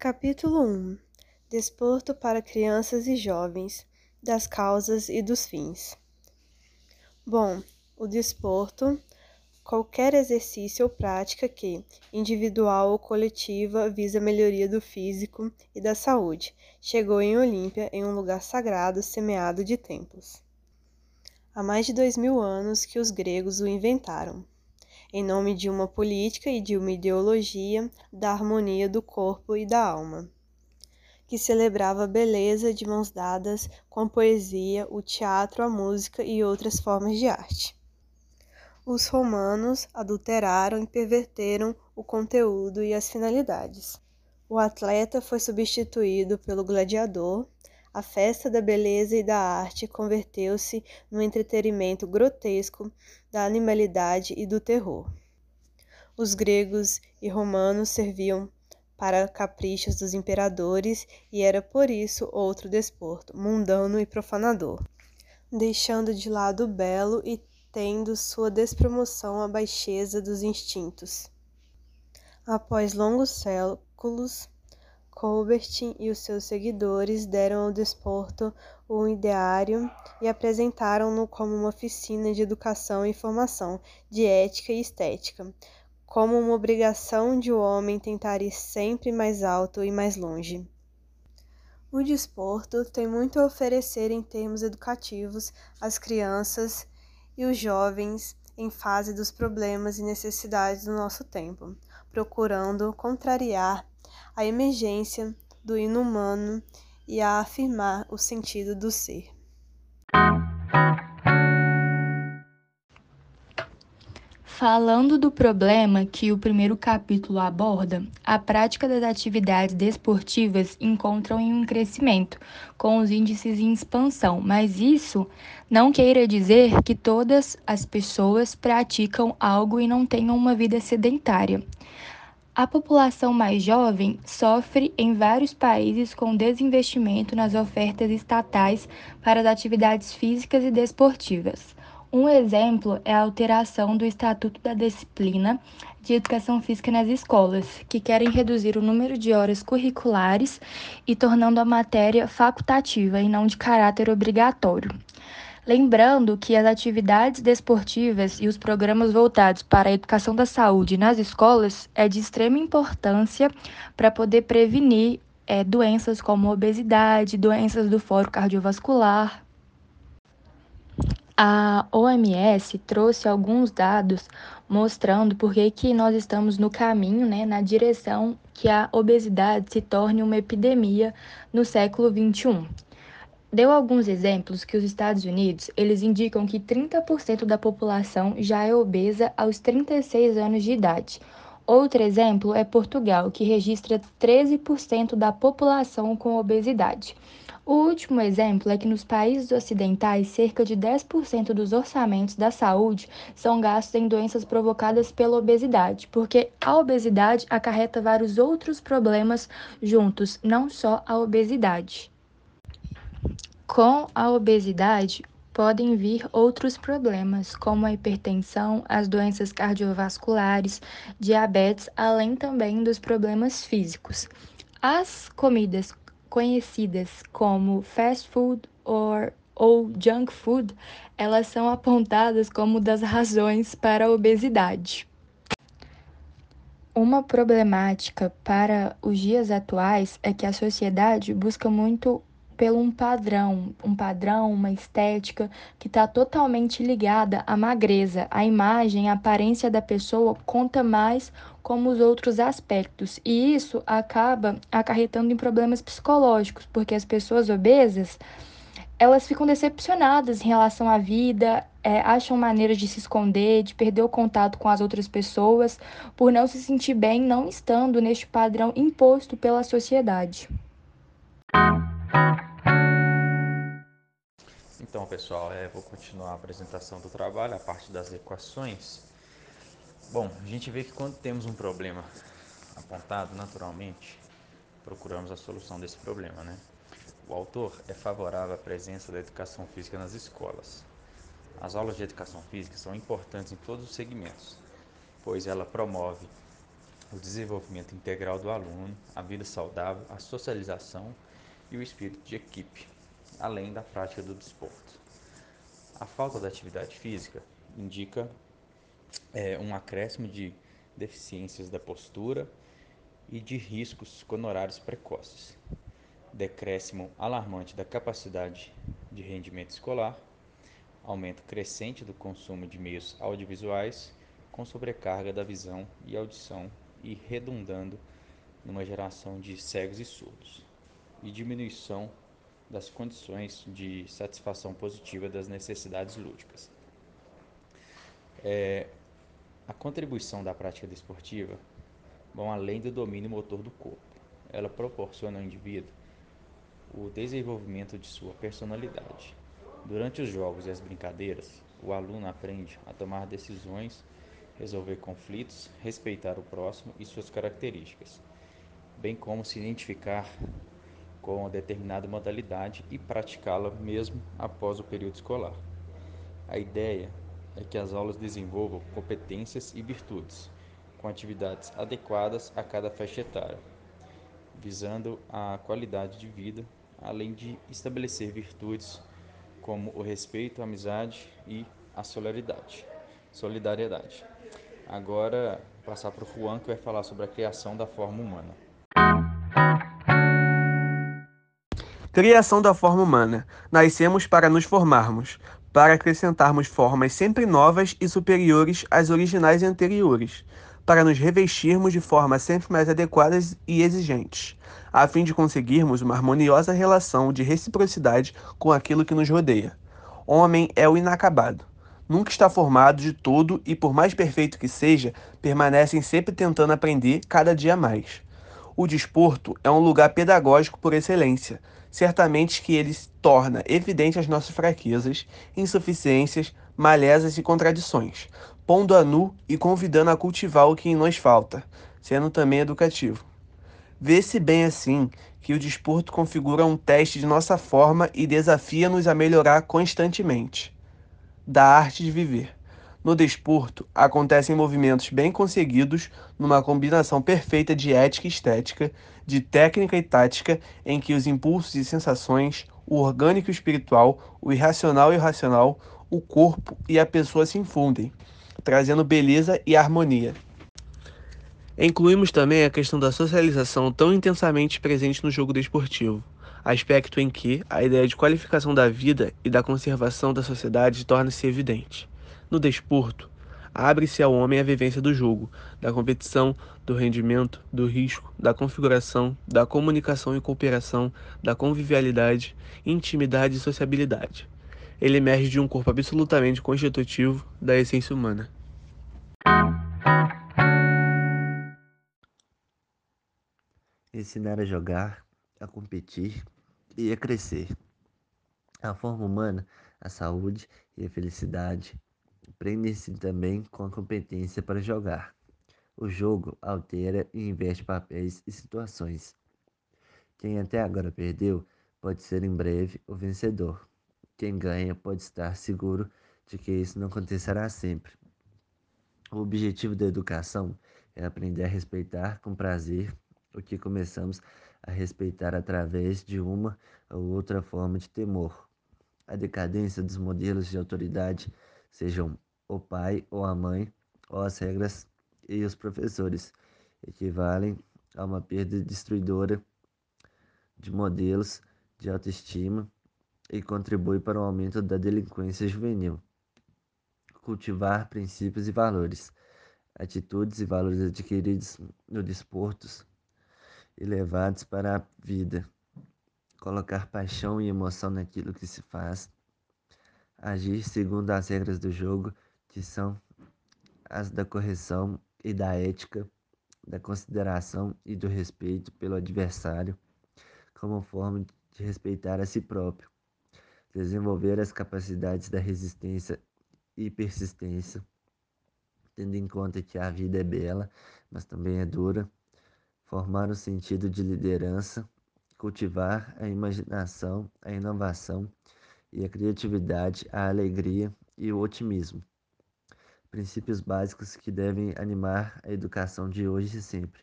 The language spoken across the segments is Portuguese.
Capítulo 1 Desporto para crianças e jovens, das causas e dos fins. Bom, o desporto, qualquer exercício ou prática que, individual ou coletiva, visa a melhoria do físico e da saúde, chegou em Olímpia em um lugar sagrado semeado de templos. Há mais de dois mil anos que os gregos o inventaram em nome de uma política e de uma ideologia da harmonia do corpo e da alma, que celebrava a beleza de mãos dadas com a poesia, o teatro, a música e outras formas de arte. Os romanos adulteraram e perverteram o conteúdo e as finalidades. O atleta foi substituído pelo gladiador a festa da beleza e da arte converteu-se no entretenimento grotesco da animalidade e do terror. Os gregos e romanos serviam para caprichos dos imperadores e era por isso outro desporto, mundano e profanador, deixando de lado o belo e tendo sua despromoção à baixeza dos instintos. Após longos séculos, Colbert e os seus seguidores deram ao desporto um ideário e apresentaram-no como uma oficina de educação e formação, de ética e estética, como uma obrigação de o um homem tentar ir sempre mais alto e mais longe. O desporto tem muito a oferecer em termos educativos às crianças e os jovens em fase dos problemas e necessidades do nosso tempo, procurando contrariar a emergência do inumano e a afirmar o sentido do ser. Falando do problema que o primeiro capítulo aborda, a prática das atividades desportivas encontram em um crescimento, com os índices em expansão, mas isso não queira dizer que todas as pessoas praticam algo e não tenham uma vida sedentária. A população mais jovem sofre em vários países com desinvestimento nas ofertas estatais para as atividades físicas e desportivas. Um exemplo é a alteração do Estatuto da Disciplina de Educação Física nas escolas, que querem reduzir o número de horas curriculares e tornando a matéria facultativa e não de caráter obrigatório. Lembrando que as atividades desportivas e os programas voltados para a educação da saúde nas escolas é de extrema importância para poder prevenir é, doenças como obesidade, doenças do foro cardiovascular. A OMS trouxe alguns dados mostrando por que, nós estamos no caminho, né, na direção que a obesidade se torne uma epidemia no século 21 deu alguns exemplos que os Estados Unidos, eles indicam que 30% da população já é obesa aos 36 anos de idade. Outro exemplo é Portugal, que registra 13% da população com obesidade. O último exemplo é que nos países ocidentais, cerca de 10% dos orçamentos da saúde são gastos em doenças provocadas pela obesidade, porque a obesidade acarreta vários outros problemas juntos, não só a obesidade. Com a obesidade, podem vir outros problemas, como a hipertensão, as doenças cardiovasculares, diabetes, além também dos problemas físicos. As comidas conhecidas como fast food or, ou junk food, elas são apontadas como das razões para a obesidade. Uma problemática para os dias atuais é que a sociedade busca muito pelo um padrão, um padrão, uma estética que está totalmente ligada à magreza. A imagem, a aparência da pessoa conta mais como os outros aspectos. E isso acaba acarretando em problemas psicológicos, porque as pessoas obesas elas ficam decepcionadas em relação à vida, é, acham maneiras de se esconder, de perder o contato com as outras pessoas, por não se sentir bem, não estando neste padrão imposto pela sociedade. Então, pessoal, é, vou continuar a apresentação do trabalho, a parte das equações. Bom, a gente vê que quando temos um problema apontado, naturalmente, procuramos a solução desse problema, né? O autor é favorável à presença da educação física nas escolas. As aulas de educação física são importantes em todos os segmentos, pois ela promove o desenvolvimento integral do aluno, a vida saudável, a socialização e o espírito de equipe, além da prática do desporto. A falta da atividade física indica é, um acréscimo de deficiências da postura e de riscos coronários precoces, decréscimo alarmante da capacidade de rendimento escolar, aumento crescente do consumo de meios audiovisuais, com sobrecarga da visão e audição e redundando numa geração de cegos e surdos, e diminuição das condições de satisfação positiva das necessidades lúdicas. É, a contribuição da prática desportiva vão além do domínio motor do corpo. Ela proporciona ao indivíduo o desenvolvimento de sua personalidade. Durante os jogos e as brincadeiras, o aluno aprende a tomar decisões, resolver conflitos, respeitar o próximo e suas características, bem como se identificar com determinada modalidade e praticá-la mesmo após o período escolar. A ideia é que as aulas desenvolvam competências e virtudes, com atividades adequadas a cada faixa etária, visando a qualidade de vida, além de estabelecer virtudes como o respeito, a amizade e a solidariedade. solidariedade. Agora, passar para o Juan, que vai falar sobre a criação da forma humana. Criação da forma humana. Nascemos para nos formarmos, para acrescentarmos formas sempre novas e superiores às originais e anteriores, para nos revestirmos de formas sempre mais adequadas e exigentes, a fim de conseguirmos uma harmoniosa relação de reciprocidade com aquilo que nos rodeia. Homem é o inacabado. Nunca está formado de todo e, por mais perfeito que seja, permanecem sempre tentando aprender cada dia mais. O desporto é um lugar pedagógico por excelência. Certamente que ele torna evidente as nossas fraquezas, insuficiências, malezas e contradições, pondo a nu e convidando a cultivar o que em nós falta, sendo também educativo. Vê-se bem assim que o desporto configura um teste de nossa forma e desafia-nos a melhorar constantemente. Da arte de viver. No desporto, acontecem movimentos bem conseguidos numa combinação perfeita de ética e estética, de técnica e tática, em que os impulsos e sensações, o orgânico e o espiritual, o irracional e o racional, o corpo e a pessoa se infundem, trazendo beleza e harmonia. Incluímos também a questão da socialização tão intensamente presente no jogo desportivo, aspecto em que a ideia de qualificação da vida e da conservação da sociedade torna-se evidente. No desporto, abre-se ao homem a vivência do jogo, da competição, do rendimento, do risco, da configuração, da comunicação e cooperação, da convivialidade, intimidade e sociabilidade ele emerge de um corpo absolutamente constitutivo da essência humana. Ensinar a jogar, a competir e a crescer. A forma humana, a saúde e a felicidade prendem-se também com a competência para jogar. O jogo altera e inverte papéis e situações. Quem até agora perdeu pode ser em breve o vencedor. Quem ganha pode estar seguro de que isso não acontecerá sempre. O objetivo da educação é aprender a respeitar com prazer o que começamos a respeitar através de uma ou outra forma de temor. A decadência dos modelos de autoridade, sejam o pai ou a mãe, ou as regras e os professores, equivalem a uma perda destruidora de modelos de autoestima e contribui para o aumento da delinquência juvenil. Cultivar princípios e valores, atitudes e valores adquiridos no desportos e levados para a vida. Colocar paixão e emoção naquilo que se faz. Agir segundo as regras do jogo, que são as da correção e da ética, da consideração e do respeito pelo adversário, como forma de respeitar a si próprio desenvolver as capacidades da resistência e persistência, tendo em conta que a vida é bela, mas também é dura, formar o sentido de liderança, cultivar a imaginação, a inovação e a criatividade, a alegria e o otimismo. princípios básicos que devem animar a educação de hoje e sempre: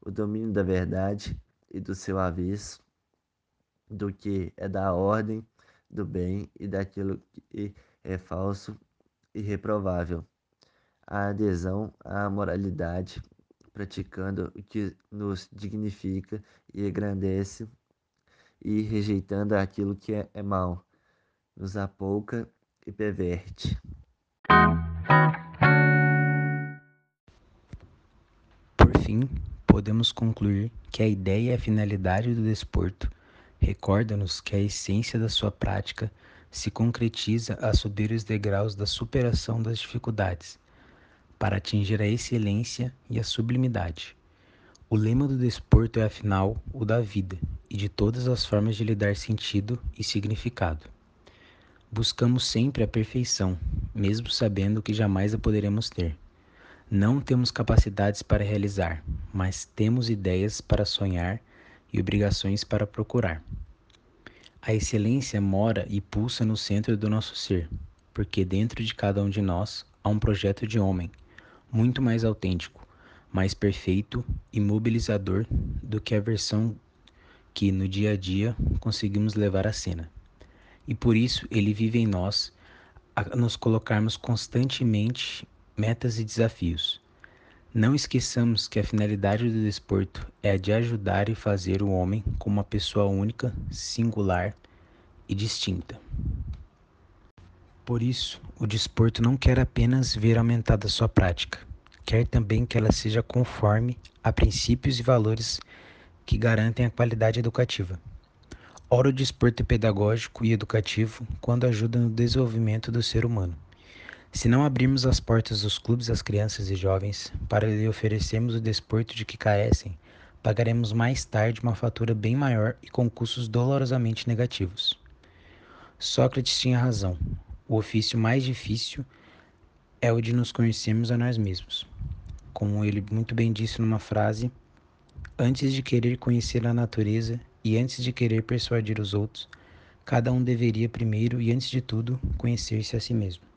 o domínio da verdade e do seu avesso, do que é da ordem, do bem e daquilo que é falso e reprovável, a adesão à moralidade, praticando o que nos dignifica e engrandece, e rejeitando aquilo que é, é mal, nos apouca e perverte. Por fim, podemos concluir que a ideia e a finalidade do desporto recorda-nos que a essência da sua prática se concretiza a subir os degraus da superação das dificuldades, para atingir a excelência e a sublimidade. O lema do desporto é, afinal, o da vida e de todas as formas de lhe dar sentido e significado. Buscamos sempre a perfeição, mesmo sabendo que jamais a poderemos ter. Não temos capacidades para realizar, mas temos ideias para sonhar e obrigações para procurar. A excelência mora e pulsa no centro do nosso ser, porque dentro de cada um de nós há um projeto de homem, muito mais autêntico, mais perfeito e mobilizador do que a versão que no dia a dia conseguimos levar à cena e por isso ele vive em nós a nos colocarmos constantemente metas e desafios. Não esqueçamos que a finalidade do desporto é a de ajudar e fazer o homem como uma pessoa única, singular e distinta. Por isso, o desporto não quer apenas ver aumentada sua prática, quer também que ela seja conforme a princípios e valores que garantem a qualidade educativa. Ora, o desporto é pedagógico e educativo quando ajuda no desenvolvimento do ser humano. Se não abrirmos as portas dos clubes às crianças e jovens para lhe oferecermos o desporto de que carecem, pagaremos mais tarde uma fatura bem maior e com custos dolorosamente negativos. Sócrates tinha razão. O ofício mais difícil é o de nos conhecermos a nós mesmos. Como ele muito bem disse numa frase, antes de querer conhecer a natureza, e antes de querer persuadir os outros, cada um deveria primeiro e antes de tudo conhecer-se a si mesmo.